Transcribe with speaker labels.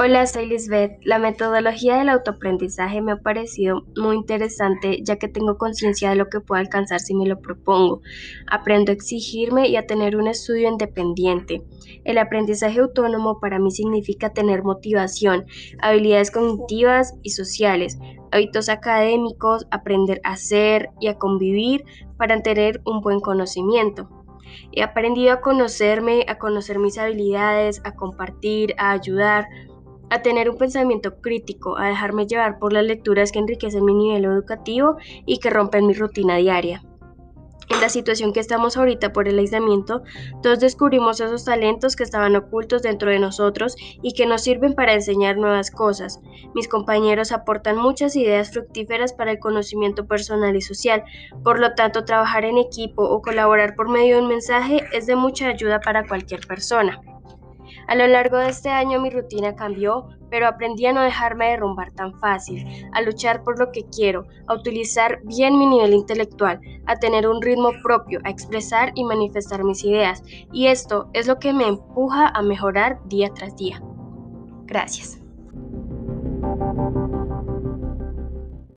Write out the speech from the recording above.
Speaker 1: Hola, soy Lisbeth. La metodología del autoaprendizaje me ha parecido muy interesante ya que tengo conciencia de lo que puedo alcanzar si me lo propongo. Aprendo a exigirme y a tener un estudio independiente. El aprendizaje autónomo para mí significa tener motivación, habilidades cognitivas y sociales, hábitos académicos, aprender a ser y a convivir para tener un buen conocimiento. He aprendido a conocerme, a conocer mis habilidades, a compartir, a ayudar, a tener un pensamiento crítico, a dejarme llevar por las lecturas que enriquecen mi nivel educativo y que rompen mi rutina diaria. En la situación que estamos ahorita por el aislamiento, todos descubrimos esos talentos que estaban ocultos dentro de nosotros y que nos sirven para enseñar nuevas cosas. Mis compañeros aportan muchas ideas fructíferas para el conocimiento personal y social, por lo tanto trabajar en equipo o colaborar por medio de un mensaje es de mucha ayuda para cualquier persona. A lo largo de este año mi rutina cambió, pero aprendí a no dejarme derrumbar tan fácil, a luchar por lo que quiero, a utilizar bien mi nivel intelectual, a tener un ritmo propio, a expresar y manifestar mis ideas. Y esto es lo que me empuja a mejorar día tras día. Gracias.